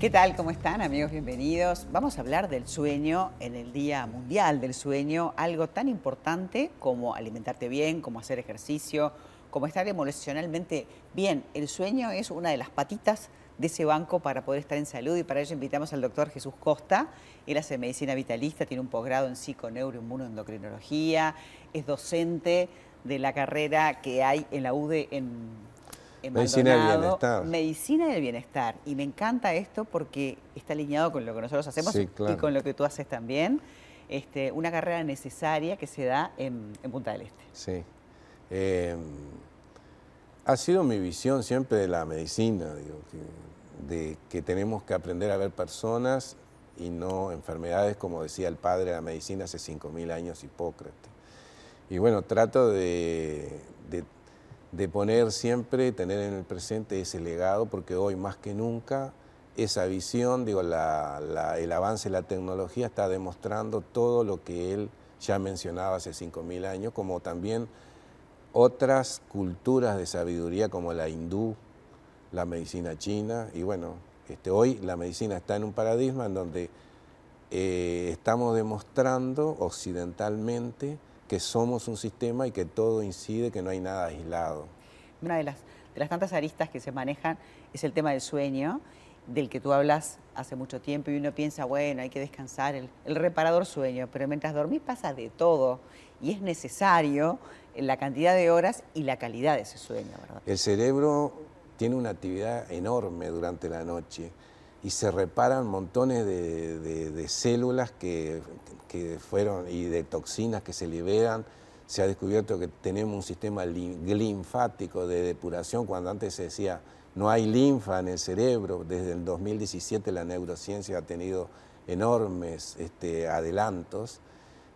¿Qué tal? ¿Cómo están amigos? Bienvenidos. Vamos a hablar del sueño en el Día Mundial del Sueño, algo tan importante como alimentarte bien, como hacer ejercicio, como estar emocionalmente bien. El sueño es una de las patitas de ese banco para poder estar en salud y para ello invitamos al doctor Jesús Costa. Él hace medicina vitalista, tiene un posgrado en psiconeuroinmunoendocrinología, es docente de la carrera que hay en la UDE en Medicina del bienestar. Medicina del bienestar. Y me encanta esto porque está alineado con lo que nosotros hacemos y con lo que tú haces también. Este, una carrera necesaria que se da en, Punta del Este. Sí. Eh, ha sido mi visión siempre de la medicina, de que tenemos que aprender a ver personas y no enfermedades, como decía el padre de la medicina hace 5.000 años, Hipócrates. Y bueno, trato de de poner siempre, tener en el presente ese legado, porque hoy más que nunca esa visión, digo, el avance de la tecnología está demostrando todo lo que él ya mencionaba hace 5.000 años, como también otras culturas de sabiduría como la hindú, la medicina china, y bueno, este, hoy la medicina está en un paradigma en donde eh, estamos demostrando occidentalmente que somos un sistema y que todo incide, que no hay nada aislado. Una de las, de las tantas aristas que se manejan es el tema del sueño, del que tú hablas hace mucho tiempo y uno piensa, bueno, hay que descansar, el, reparador sueño, pero mientras dormís pasa de todo y es necesario la cantidad de horas y la calidad de ese sueño, ¿verdad? El cerebro tiene una actividad enorme durante la noche y se reparan montones de, células que, fueron y de toxinas que se liberan. Se ha descubierto que tenemos un sistema linfático de depuración, cuando antes se decía no hay linfa en el cerebro. Desde el 2017 la neurociencia ha tenido enormes este, adelantos.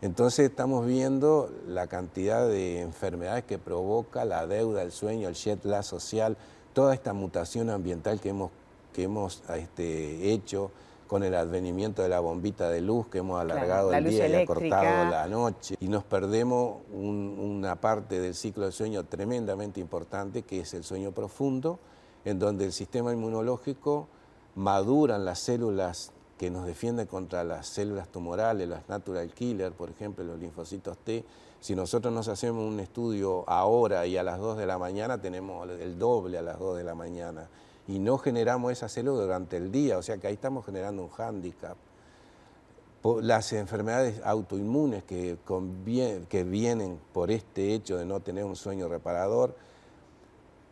Entonces estamos viendo la cantidad de enfermedades que provoca la deuda, el sueño, el jet lag social, toda esta mutación ambiental que hemos que hemos este, hecho con el advenimiento de la bombita de luz, que hemos alargado el día y acortado la noche, y nos perdemos una parte del ciclo del sueño tremendamente importante, que es el sueño profundo, en donde el sistema inmunológico maduran las células que nos defienden contra las células tumorales, las natural killer, por ejemplo, los linfocitos T. Si nosotros nos hacemos un estudio ahora y a las 2 de la mañana, tenemos el doble a las 2 de la mañana y no generamos esa célula durante el día, o sea que ahí estamos generando un hándicap. Las enfermedades autoinmunes que, vienen por este hecho de no tener un sueño reparador,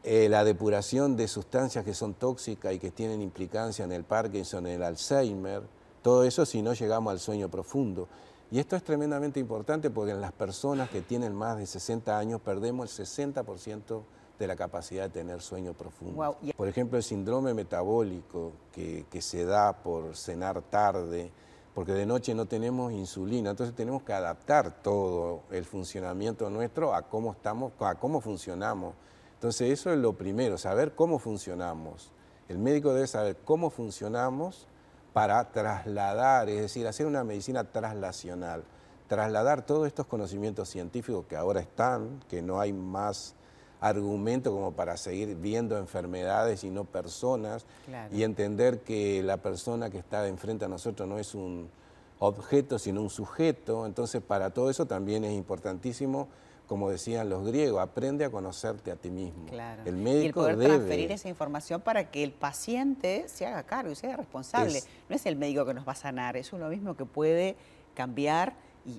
eh, la depuración de sustancias que son tóxicas y que tienen implicancia en el Parkinson, en el Alzheimer, todo eso si no llegamos al sueño profundo. Y esto es tremendamente importante porque en las personas que tienen más de 60 años perdemos el 60% de la capacidad de tener sueño profundo. Por ejemplo, el síndrome metabólico que, se da por cenar tarde, porque de noche no tenemos insulina, entonces tenemos que adaptar todo el funcionamiento nuestro a cómo estamos, a cómo funcionamos. Entonces eso es lo primero, saber cómo funcionamos. El médico debe saber cómo funcionamos para trasladar, es decir, hacer una medicina traslacional, trasladar todos estos conocimientos científicos que ahora están, que no hay más argumento como para seguir viendo enfermedades y no personas y entender que la persona que está enfrente a nosotros no es un objeto, sino un sujeto. Entonces, para todo eso también es importantísimo, como decían los griegos, aprende a conocerte a ti mismo. El médico y el poder transferir esa información para que el paciente se haga cargo y sea responsable. no es el médico que nos va a sanar, es uno mismo que puede cambiar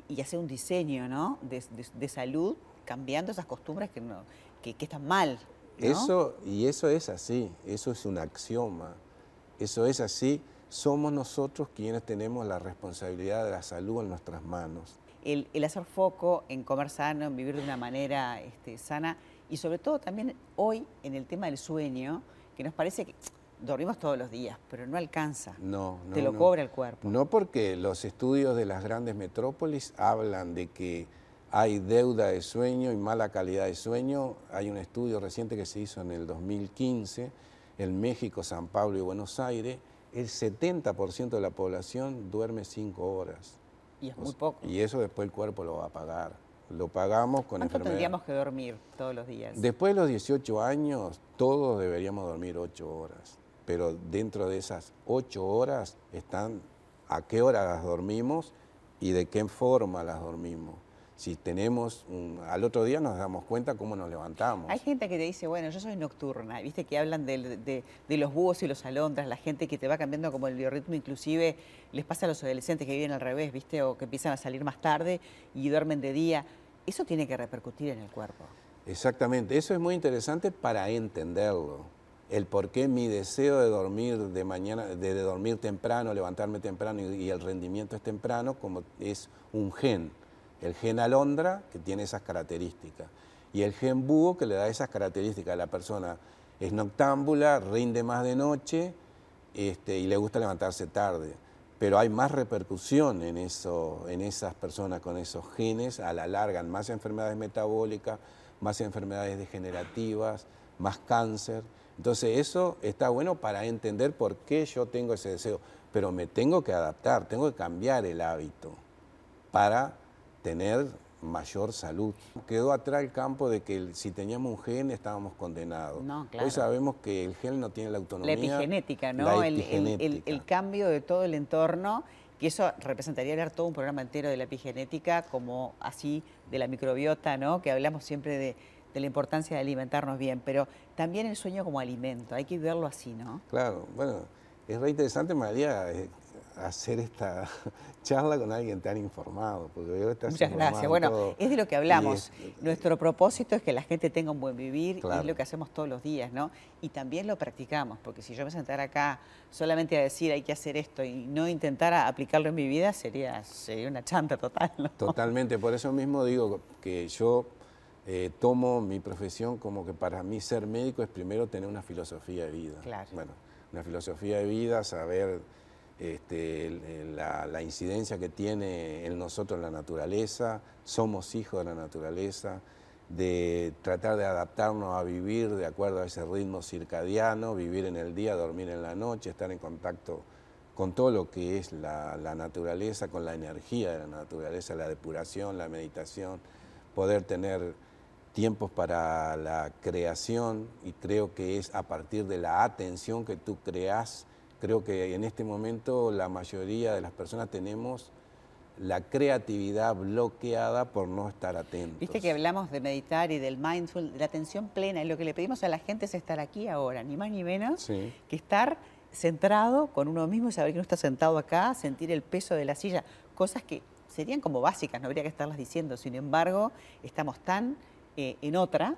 y, hacer un diseño ¿no? de, de salud cambiando esas costumbres que, no, que, están mal. Eso, y eso es así, eso es un axioma, eso es así, somos nosotros quienes tenemos la responsabilidad de la salud en nuestras manos. El, hacer foco en comer sano, en vivir de una manera este, sana y sobre todo también hoy en el tema del sueño, que nos parece que dormimos todos los días, pero no alcanza. No, no. Te lo cobra el cuerpo. No porque los estudios de las grandes metrópolis hablan de que hay deuda de sueño y mala calidad de sueño. Hay un estudio reciente que se hizo en el 2015 en México, San Pablo y Buenos Aires. El 70% de la población duerme 5 horas. Y es muy poco. Y eso después el cuerpo lo va a pagar. Lo pagamos con ¿Cuánto tendríamos que dormir todos los días? Después de los 18 años, todos deberíamos dormir 8 horas. Pero dentro de esas ocho horas están a qué hora las dormimos y de qué forma las dormimos. Si tenemos, al otro día nos damos cuenta cómo nos levantamos. Hay gente que te dice, bueno, yo soy nocturna, viste que hablan de, los búhos y los alondras, la gente que te va cambiando como el biorritmo, inclusive les pasa a los adolescentes que viven al revés, viste, o que empiezan a salir más tarde y duermen de día. Eso tiene que repercutir en el cuerpo. Exactamente, eso es muy interesante para entenderlo el por qué mi deseo de dormir de mañana, de, dormir temprano, levantarme temprano y, el rendimiento es temprano, como es un gen. El gen alondra que tiene esas características y el gen búho que le da esas características. La persona es noctámbula, rinde más de noche este, y le gusta levantarse tarde. Pero hay más repercusión en esas personas con esos genes, a la larga, más enfermedades metabólicas, más enfermedades degenerativas, más cáncer. Entonces eso está bueno para entender por qué yo tengo ese deseo, pero me tengo que adaptar, tengo que cambiar el hábito para tener mayor salud. Quedó atrás el campo de que si teníamos un gen estábamos condenados. Hoy sabemos que el gen no tiene la autonomía. La epigenética, ¿no? El, cambio de todo el entorno, que eso representaría leer todo un programa entero de la epigenética, como así de la microbiota, ¿no? Que hablamos siempre de de la importancia de alimentarnos bien, pero también el sueño como alimento, hay que verlo así, ¿no? Claro, bueno, es re interesante, María, eh, hacer esta charla con alguien tan informado. Porque Muchas gracias. Bueno, es de lo que hablamos. Nuestro propósito es que la gente tenga un buen vivir y es lo que hacemos todos los días, ¿no? Y también lo practicamos, porque si yo me sentara acá solamente a decir hay que hacer esto y no intentara aplicarlo en mi vida, sería, sería una chanta total, ¿no? Totalmente, por eso mismo digo que yo eh, tomo mi profesión como que para mí ser médico es primero tener una filosofía de vida. Bueno, una filosofía de vida, saber este, la, incidencia que tiene en nosotros la naturaleza, somos hijos de la naturaleza, de tratar de adaptarnos a vivir de acuerdo a ese ritmo circadiano, vivir en el día, dormir en la noche, estar en contacto con todo lo que es la naturaleza, con la energía de la naturaleza, la depuración, la meditación, poder tener tiempos para la creación y creo que es a partir de la atención que tú creas. Creo que en este momento la mayoría de las personas tenemos la creatividad bloqueada por no estar atentos. Viste que hablamos de meditar y del mindful, de la atención plena, y lo que le pedimos a la gente es estar aquí ahora, ni más ni menos que estar centrado con uno mismo y saber que no está sentado acá, sentir el peso de la silla, cosas que serían como básicas, no habría que estarlas diciendo, sin embargo, estamos tan eh, en otra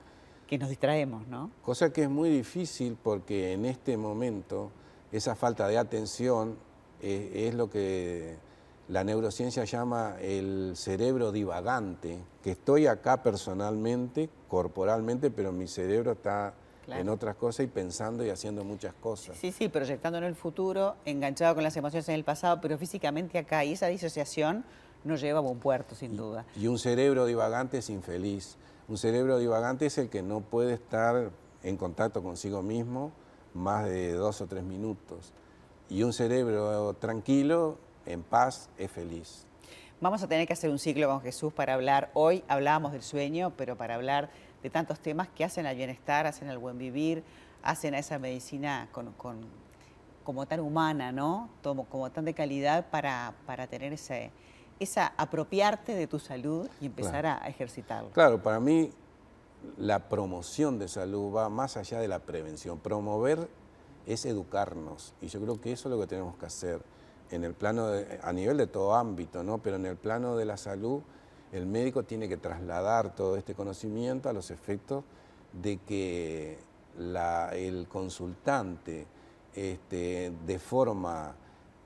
que nos distraemos, ¿no? Cosa que es muy difícil porque en este momento esa falta de atención eh, es lo que la neurociencia llama el cerebro divagante, que estoy acá personalmente, corporalmente, pero mi cerebro está en otras cosas y pensando y haciendo muchas cosas. Sí, sí, proyectando en el futuro, enganchado con las emociones en el pasado, pero físicamente acá, y esa disociación no lleva a buen puerto, sin duda. Y un cerebro divagante es infeliz. Un cerebro divagante es el que no puede estar en contacto consigo mismo más de dos o tres minutos. Y un cerebro tranquilo, en paz, es feliz. Vamos a tener que hacer un ciclo con Jesús para hablar. Hoy hablábamos del sueño, pero para hablar de tantos temas que hacen al bienestar, hacen al buen vivir, hacen a esa medicina como tan humana, ¿no? Como, como tan de calidad para, para tener ese, esa apropiarte de tu salud y empezar a ejercitarlo. Claro, para mí la promoción de salud va más allá de la prevención. Promover es educarnos y yo creo que eso es lo que tenemos que hacer en el plano a nivel de todo ámbito, ¿no? Pero en el plano de la salud el médico tiene que trasladar todo este conocimiento a los efectos de que el consultante este, de forma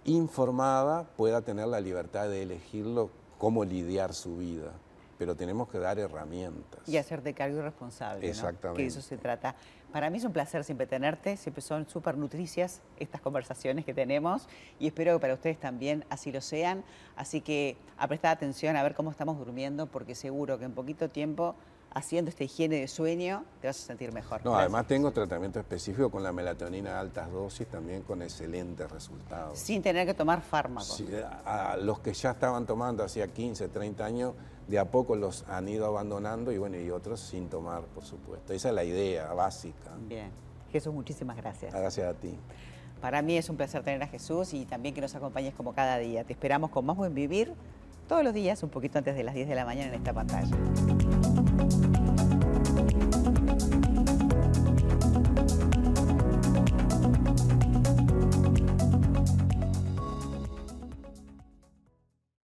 informada pueda tener la libertad de elegirlo cómo lidiar su vida. Pero tenemos que dar herramientas. Y hacerte cargo y responsable. Exactamente. Que eso se trata. Para mí es un placer siempre tenerte, siempre son súper nutricias estas conversaciones que tenemos y espero que para ustedes también así lo sean. Así que a prestar atención a ver cómo estamos durmiendo porque seguro que en poquito tiempo haciendo esta higiene de sueño, te vas a sentir mejor. No, además tengo tratamiento específico con la melatonina a altas dosis, también con excelentes resultados. Sin tener que tomar fármacos. Sí, a los que ya estaban tomando hacía 15, 30 años, de a poco los han ido abandonando y bueno, y otros sin tomar, por supuesto. Esa es la idea básica. Bien. Jesús, muchísimas gracias. Gracias a ti. Para mí es un placer tener a Jesús y también que nos acompañes como cada día. Te esperamos con más buen vivir todos los días, un poquito antes de las 10 de la mañana en esta pantalla. Thank you.